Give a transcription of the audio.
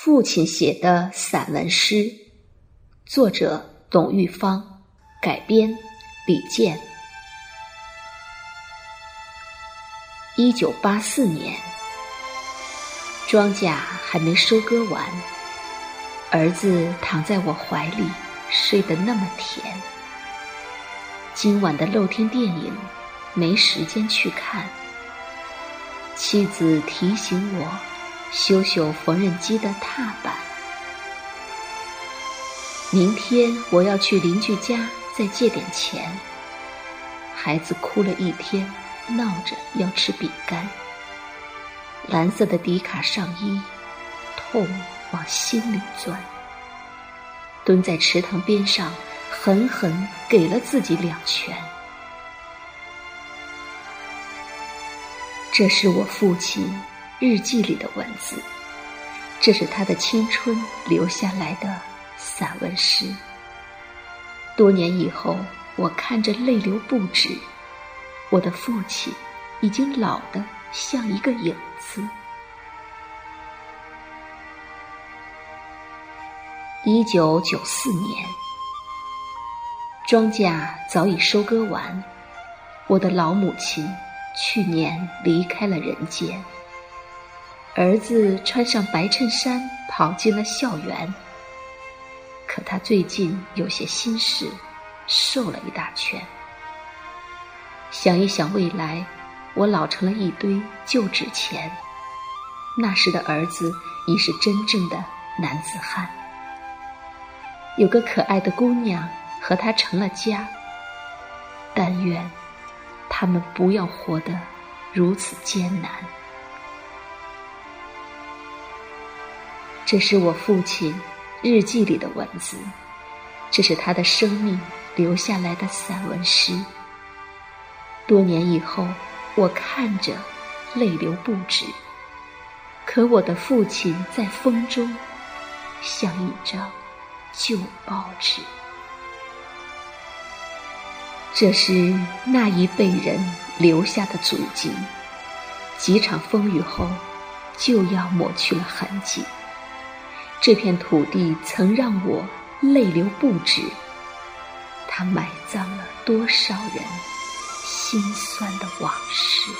父亲写的散文诗，作者董玉芳，改编李健。一九八四年，庄稼还没收割完，儿子躺在我怀里，睡得那么甜。今晚的露天电影，没时间去看。妻子提醒我。修修缝纫机的踏板。明天我要去邻居家再借点钱。孩子哭了一天，闹着要吃饼干。蓝色的迪卡上衣，痛往心里钻。蹲在池塘边上，狠狠给了自己两拳。这是我父亲。日记里的文字，这是他的青春留下来的散文诗。多年以后，我看着泪流不止。我的父亲已经老得像一个影子。一九九四年，庄稼早已收割完，我的老母亲去年离开了人间。儿子穿上白衬衫跑进了校园，可他最近有些心事，瘦了一大圈。想一想未来，我老成了一堆旧纸钱。那时的儿子已是真正的男子汉，有个可爱的姑娘和他成了家。但愿他们不要活得如此艰难。这是我父亲日记里的文字，这是他的生命留下来的散文诗。多年以后，我看着泪流不止。可我的父亲在风中，像一张旧报纸。这是那一辈人留下的足迹，几场风雨后，就要抹去了痕迹。这片土地曾让我泪流不止，它埋葬了多少人心酸的往事。